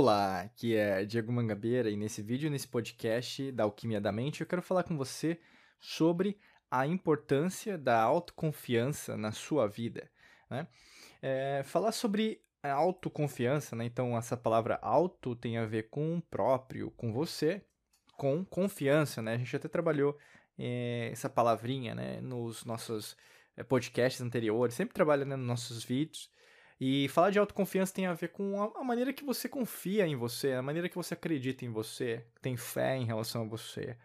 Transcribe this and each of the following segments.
Olá, aqui é Diego Mangabeira e nesse vídeo, nesse podcast da Alquimia da Mente, eu quero falar com você sobre a importância da autoconfiança na sua vida. Né? É, falar sobre autoconfiança, né? então essa palavra auto tem a ver com próprio, com você, com confiança. Né? A gente até trabalhou é, essa palavrinha né? nos nossos é, podcasts anteriores, sempre trabalha né, nos nossos vídeos. E falar de autoconfiança tem a ver com a, maneira que você confia em você, a maneira que você acredita em você, tem fé em relação a você.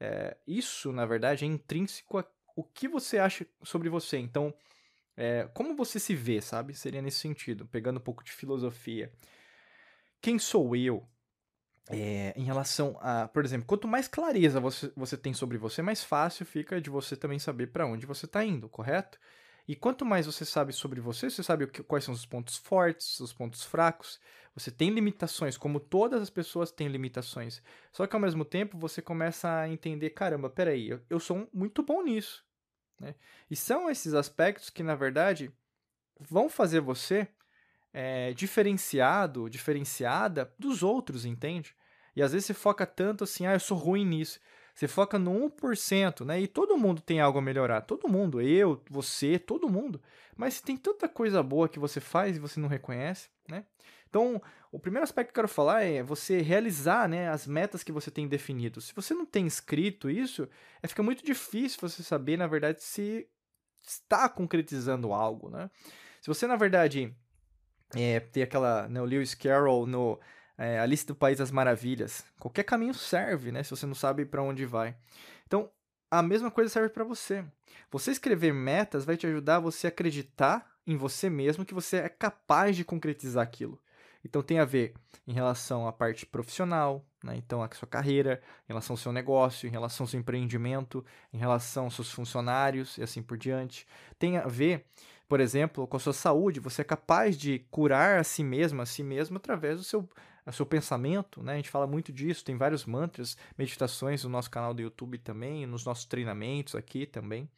É, isso, na verdade, é intrínseco a o que você acha sobre você. Então, é, como você se vê, sabe? Seria nesse sentido, pegando um pouco de filosofia. Quem sou eu? É, em relação a, por exemplo, quanto mais clareza você, você tem sobre você, mais fácil fica de você também saber para onde você está indo, correto? E quanto mais você sabe sobre você, você sabe que, quais são os pontos fortes, os pontos fracos. Você tem limitações, como todas as pessoas têm limitações. Só que ao mesmo tempo você começa a entender: caramba, peraí, eu, eu sou muito bom nisso. Né? E são esses aspectos que, na verdade, vão fazer você é, diferenciado, diferenciada dos outros, entende? E às vezes você foca tanto assim, ah, eu sou ruim nisso. Você foca no 1%, né? E todo mundo tem algo a melhorar. Todo mundo, eu, você, todo mundo. Mas tem tanta coisa boa que você faz e você não reconhece, né? Então, o primeiro aspecto que eu quero falar é você realizar né, as metas que você tem definido. Se você não tem escrito isso, é, fica muito difícil você saber, na verdade, se está concretizando algo, né? Se você, na verdade, é, tem aquela, né, o Lewis Carroll no é, Alice do País das Maravilhas. Qualquer caminho serve, né? Se você não sabe para onde vai. Então, a mesma coisa serve para você. Você escrever metas vai te ajudar você a acreditar em você mesmo que você é capaz de concretizar aquilo. Então tem a ver em relação à parte profissional, né? então a sua carreira, em relação ao seu negócio, em relação ao seu empreendimento, em relação aos seus funcionários e assim por diante. Tem a ver por exemplo, com a sua saúde, você é capaz de curar a si mesmo, a si mesmo através do seu, do seu pensamento, né? A gente fala muito disso, tem vários mantras, meditações no nosso canal do YouTube também, nos nossos treinamentos aqui também.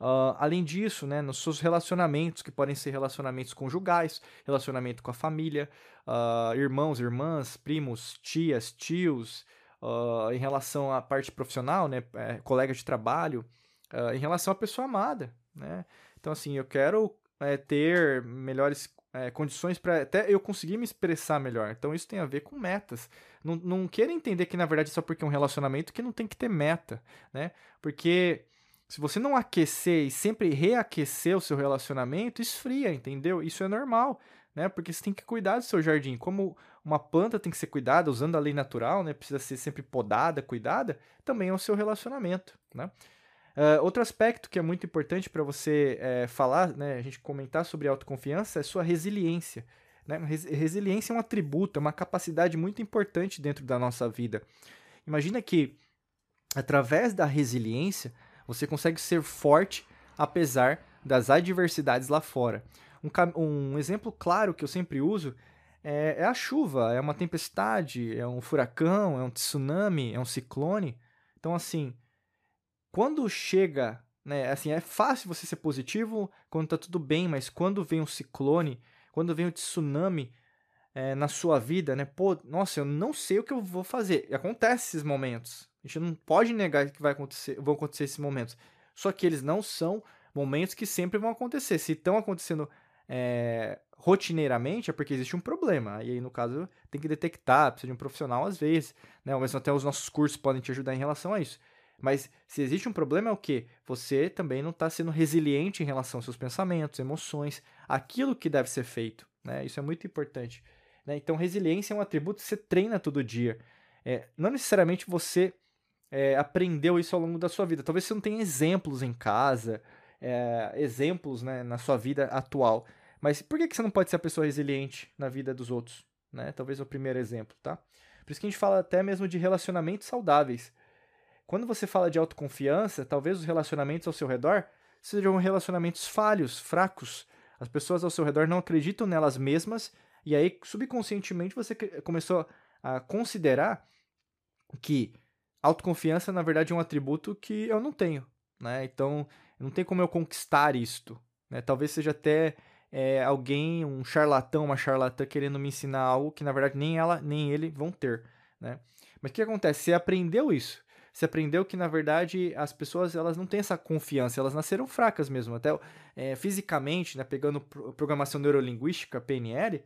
Uh, além disso, né, nos seus relacionamentos, que podem ser relacionamentos conjugais, relacionamento com a família, uh, irmãos, irmãs, primos, tias, tios, uh, em relação à parte profissional, né, é, colega de trabalho, em relação à pessoa amada, né? Então, assim, eu quero é, ter melhores é, condições para até eu conseguir me expressar melhor. Então, isso tem a ver com metas. Não, não queira entender que, na verdade, só porque é um relacionamento que não tem que ter meta, né? Porque se você não aquecer e sempre reaquecer o seu relacionamento, esfria, entendeu? Isso é normal, né? Porque você tem que cuidar do seu jardim. Como uma planta tem que ser cuidada usando a lei natural, né? Precisa ser sempre podada, cuidada, também é o seu relacionamento, né? Uh, outro aspecto que é muito importante para você é, falar, né, a gente comentar sobre autoconfiança, é sua resiliência. Né? Resiliência é um atributo, é uma capacidade muito importante dentro da nossa vida. Imagina que, através da resiliência, você consegue ser forte apesar das adversidades lá fora. Um, um exemplo claro que eu sempre uso é, é a chuva, é uma tempestade, é um furacão, é um tsunami, é um ciclone. Então, assim, quando chega, né, assim, é fácil você ser positivo quando tá tudo bem, mas quando vem um ciclone, quando vem um tsunami é, na sua vida, né, pô, nossa, eu não sei o que eu vou fazer. E acontece esses momentos. A gente não pode negar que vai acontecer, vão acontecer esses momentos. Só que eles não são momentos que sempre vão acontecer. Se estão acontecendo é, rotineiramente, é porque existe um problema. E aí, no caso, tem que detectar, precisa de um profissional às vezes, né? Ou mesmo até os nossos cursos podem te ajudar em relação a isso. Mas se existe um problema é o que? Você também não está sendo resiliente em relação aos seus pensamentos, emoções, aquilo que deve ser feito. Né? Isso é muito importante. Né? Então, resiliência é um atributo que você treina todo dia. É, não necessariamente você é, aprendeu isso ao longo da sua vida. Talvez você não tenha exemplos em casa, é, exemplos né, na sua vida atual. Mas por que, que você não pode ser a pessoa resiliente na vida dos outros? Né? Talvez é o primeiro exemplo, tá? Por isso que a gente fala até mesmo de relacionamentos saudáveis. Quando você fala de autoconfiança, talvez os relacionamentos ao seu redor sejam relacionamentos falhos, fracos. As pessoas ao seu redor não acreditam nelas mesmas, e aí subconscientemente você começou a considerar que autoconfiança, na verdade, é um atributo que eu não tenho. Né? Então, não tem como eu conquistar isto. Né? Talvez seja até é, alguém, um charlatão, uma charlatã querendo me ensinar algo que na verdade nem ela nem ele vão ter, né? Mas o que acontece? Você aprendeu isso. Você aprendeu que na verdade as pessoas elas não têm essa confiança, elas nasceram fracas mesmo, até é, fisicamente, né? Pegando programação neurolinguística (PNL),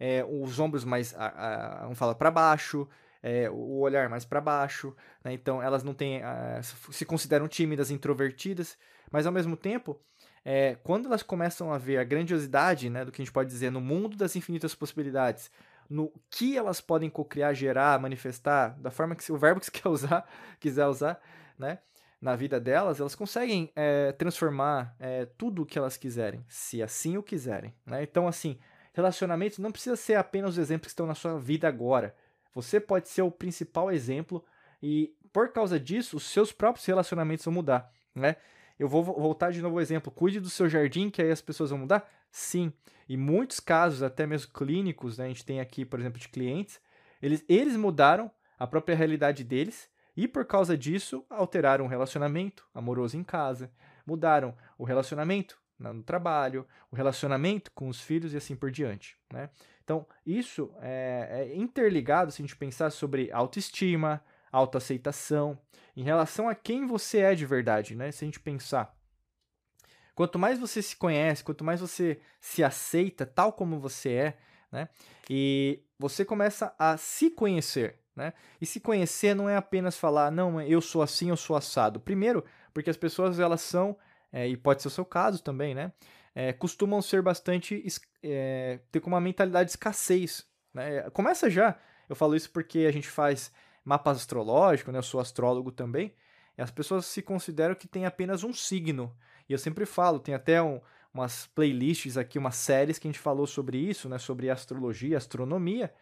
é, os ombros mais, a, a, vamos falar, para baixo, é, o olhar mais para baixo, né? então elas não têm, a, se consideram tímidas, introvertidas, mas ao mesmo tempo, é, quando elas começam a ver a grandiosidade, né, do que a gente pode dizer no mundo das infinitas possibilidades, no que elas podem cocriar, gerar, manifestar, da forma que o verbo que você quer usar, quiser usar, né, na vida delas, elas conseguem é, transformar é, tudo o que elas quiserem, se assim o quiserem. Né? Então, assim, relacionamentos não precisa ser apenas os exemplos que estão na sua vida agora. Você pode ser o principal exemplo e, por causa disso, os seus próprios relacionamentos vão mudar. Né? Eu vou voltar de novo ao exemplo. Cuide do seu jardim, que aí as pessoas vão mudar? Sim. E muitos casos, até mesmo clínicos, né? a gente tem aqui, por exemplo, de clientes, eles, eles mudaram a própria realidade deles e, por causa disso, alteraram o relacionamento amoroso em casa, mudaram o relacionamento no trabalho, o relacionamento com os filhos e assim por diante. Né? Então, isso é, é interligado se a gente pensar sobre autoestima, autoaceitação, em relação a quem você é de verdade, né? Se a gente pensar. Quanto mais você se conhece, quanto mais você se aceita tal como você é, né? E você começa a se conhecer, né? E se conhecer não é apenas falar, não, eu sou assim, eu sou assado. Primeiro, porque as pessoas elas são é, e pode ser o seu caso também, né? É, costumam ser bastante. É, ter com uma mentalidade de escassez. Né? Começa já. Eu falo isso porque a gente faz mapas astrológicos, né? Eu sou astrólogo também. As pessoas se consideram que tem apenas um signo. E eu sempre falo, tem até um, umas playlists aqui, umas séries que a gente falou sobre isso, né? Sobre astrologia, astronomia.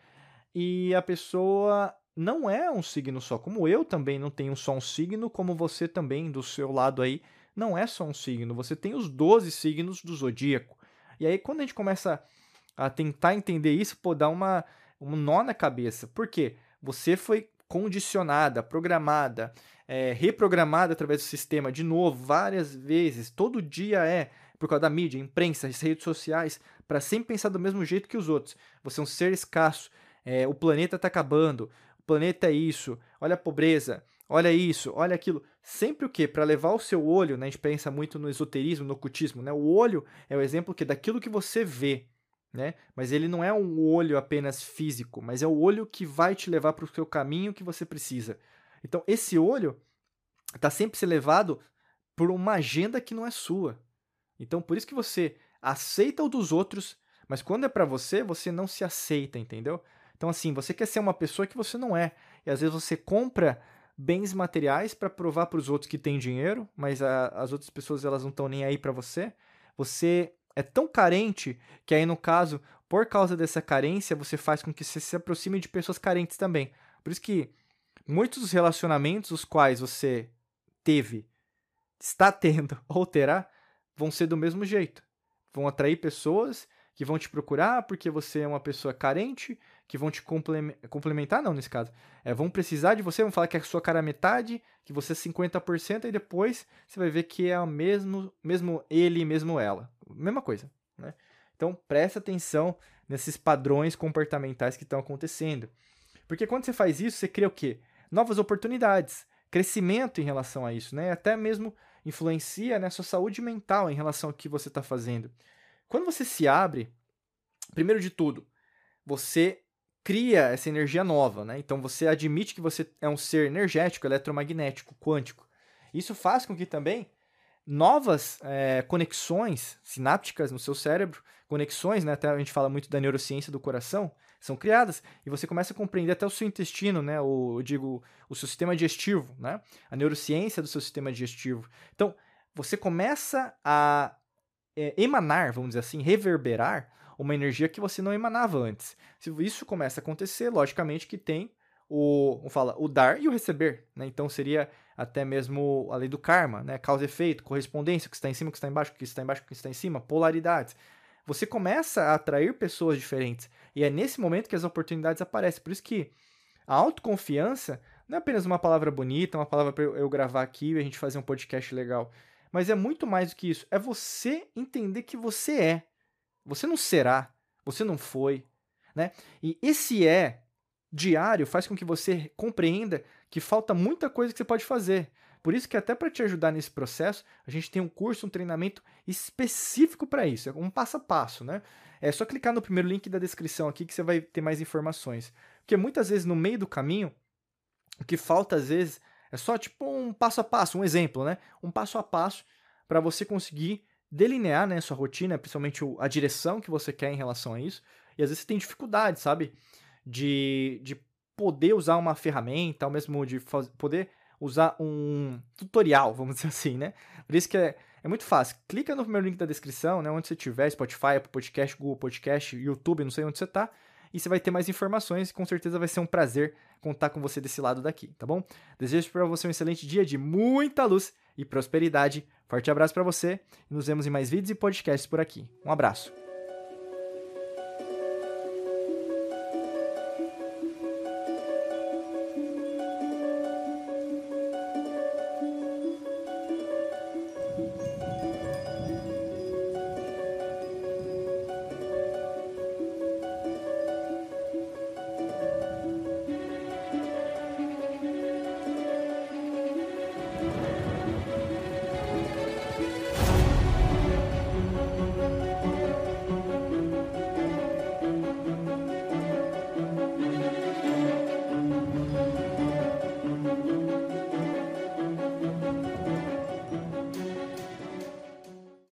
E a pessoa não é um signo só. Como eu também não tenho só um signo, como você também, do seu lado aí, não é só um signo, você tem os 12 signos do zodíaco. E aí, quando a gente começa a tentar entender isso, pô, dá uma, um nó na cabeça. Por quê? Você foi condicionada, programada, é, reprogramada através do sistema de novo, várias vezes, todo dia é, por causa da mídia, imprensa, redes sociais, para sempre pensar do mesmo jeito que os outros. Você é um ser escasso, é, o planeta está acabando, o planeta é isso, olha a pobreza, olha isso, olha aquilo. Sempre o que? Para levar o seu olho, né? A gente pensa muito no esoterismo, no ocultismo, né? O olho é o exemplo que daquilo que você vê, né? Mas ele não é um olho apenas físico, mas é o olho que vai te levar para o seu caminho que você precisa. Então, esse olho está sempre ser levado por uma agenda que não é sua. Então, por isso que você aceita o dos outros, mas quando é para você, você não se aceita, entendeu? Então, assim, você quer ser uma pessoa que você não é. E às vezes você compra bens materiais para provar para os outros que tem dinheiro, mas a, as outras pessoas elas não estão nem aí para você. Você é tão carente que aí no caso, por causa dessa carência, você faz com que você se aproxime de pessoas carentes também. Por isso que muitos dos relacionamentos os quais você teve, está tendo ou terá, vão ser do mesmo jeito. Vão atrair pessoas que vão te procurar porque você é uma pessoa carente, que vão te complementar, não, nesse caso. É, vão precisar de você, vão falar que a sua cara é metade, que você é 50%, e depois você vai ver que é o mesmo, mesmo ele, mesmo ela. Mesma coisa, né? Então, presta atenção nesses padrões comportamentais que estão acontecendo. Porque quando você faz isso, você cria o quê? Novas oportunidades, crescimento em relação a isso, né? Até mesmo influencia na né, sua saúde mental em relação ao que você está fazendo. Quando você se abre, primeiro de tudo, você cria essa energia nova, né? Então você admite que você é um ser energético, eletromagnético, quântico. Isso faz com que também novas é, conexões sinápticas no seu cérebro, conexões, né? Até a gente fala muito da neurociência do coração, são criadas e você começa a compreender até o seu intestino, né? O, eu digo, o seu sistema digestivo, né? A neurociência do seu sistema digestivo. Então, você começa a é, emanar, vamos dizer assim, reverberar uma energia que você não emanava antes. Se isso começa a acontecer, logicamente que tem o, falar, o dar e o receber, né? Então seria até mesmo a lei do karma, né? Causa e efeito, correspondência, o que está em cima, o que está embaixo, o que está embaixo, o que está em cima, polaridades. Você começa a atrair pessoas diferentes e é nesse momento que as oportunidades aparecem. Por isso que a autoconfiança não é apenas uma palavra bonita, uma palavra para eu gravar aqui e a gente fazer um podcast legal, mas é muito mais do que isso. É você entender que você é Você não será, você não foi, né? E esse é diário faz com que você compreenda que falta muita coisa que você pode fazer. Por isso que até para te ajudar nesse processo, a gente tem um curso, um treinamento específico para isso, é um passo a passo, né? É só clicar no primeiro link da descrição aqui que você vai ter mais informações. Porque muitas vezes no meio do caminho, o que falta às vezes é só tipo um passo a passo, um exemplo, né? Um passo a passo para você conseguir delinear né, sua rotina, principalmente a direção que você quer em relação a isso. E às vezes você tem dificuldade, sabe? De, de poder usar uma ferramenta, ou mesmo de poder usar um tutorial, vamos dizer assim, né? Por isso que é, é muito fácil. Clica no primeiro link da descrição, né? Onde você tiver, Spotify, Podcast, Google Podcast, YouTube, não sei onde você tá. E você vai ter mais informações e com certeza vai ser um prazer contar com você desse lado daqui, tá bom? Desejo para você um excelente dia de muita luz e prosperidade. Forte abraço para você e nos vemos em mais vídeos e podcasts por aqui. Um abraço.